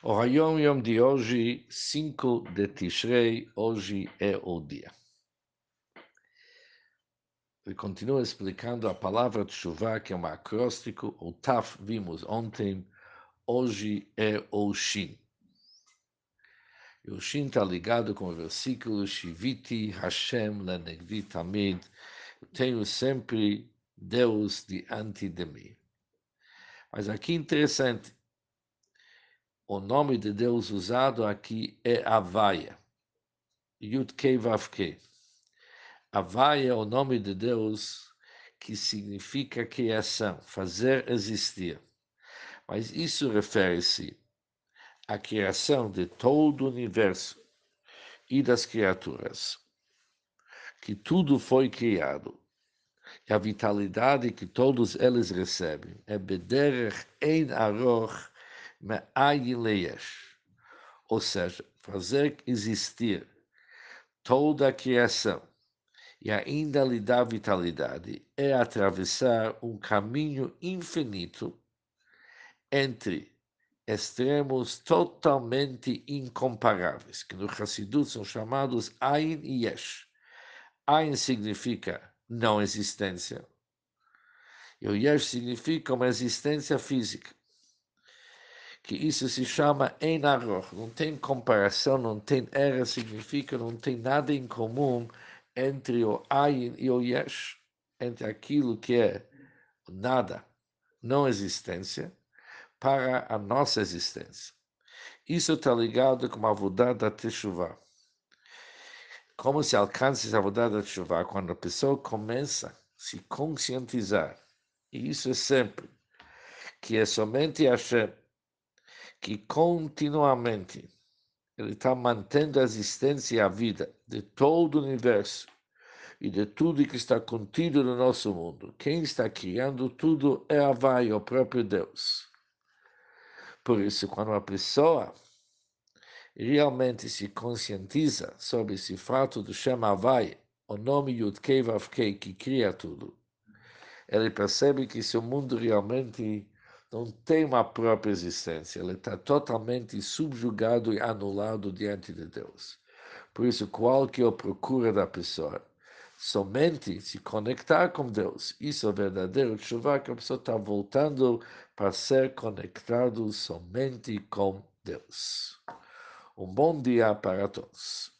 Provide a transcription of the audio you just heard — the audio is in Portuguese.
O Hayom Yom de hoje, 5 de Tishrei, hoje é o dia. Ele continua explicando a palavra Tshuva, que é um acróstico, o Taf vimos ontem, hoje é o Shin. E o Shin está ligado com o versículo Shiviti Hashem Lenegdi Tamid, tenho sempre Deus diante de mim. Mas aqui interessante, o nome de Deus usado aqui é Havaia. Yud-Kei Vav-Kei. Havaia é o nome de Deus que significa criação, fazer existir. Mas isso refere-se à criação de todo o universo e das criaturas, que tudo foi criado. E a vitalidade que todos eles recebem é Bederech Ein Aroch ou seja, fazer existir toda a criação e ainda lhe dar vitalidade é atravessar um caminho infinito entre extremos totalmente incomparáveis, que no Hassidut são chamados Ain e Yesh. Ain significa não existência, e o Yesh significa uma existência física que isso se chama Einaroch. Não tem comparação, não tem era, significa não tem nada em comum entre o Ayin e o Yesh, entre aquilo que é nada, não existência, para a nossa existência. Isso está ligado com a Avodah da Teshuvah. Como se alcança essa Avodah da Teshuvah? Quando a pessoa começa a se conscientizar, e isso é sempre, que é somente Hashem que continuamente ele está mantendo a existência e a vida de todo o universo e de tudo que está contido no nosso mundo. Quem está criando tudo é a Vai, o próprio Deus. Por isso, quando uma pessoa realmente se conscientiza sobre esse fato do Shem Havai, o nome Yud-Kei Vav-Kei, que cria tudo, ele percebe que se o mundo realmente não tem uma própria existência, ele está totalmente subjugado e anulado diante de Deus. Por isso, qual que a procura da pessoa? Somente se conectar com Deus. Isso é verdadeiro chuva que a pessoa está voltando para ser conectado somente com Deus. Um bom dia para todos.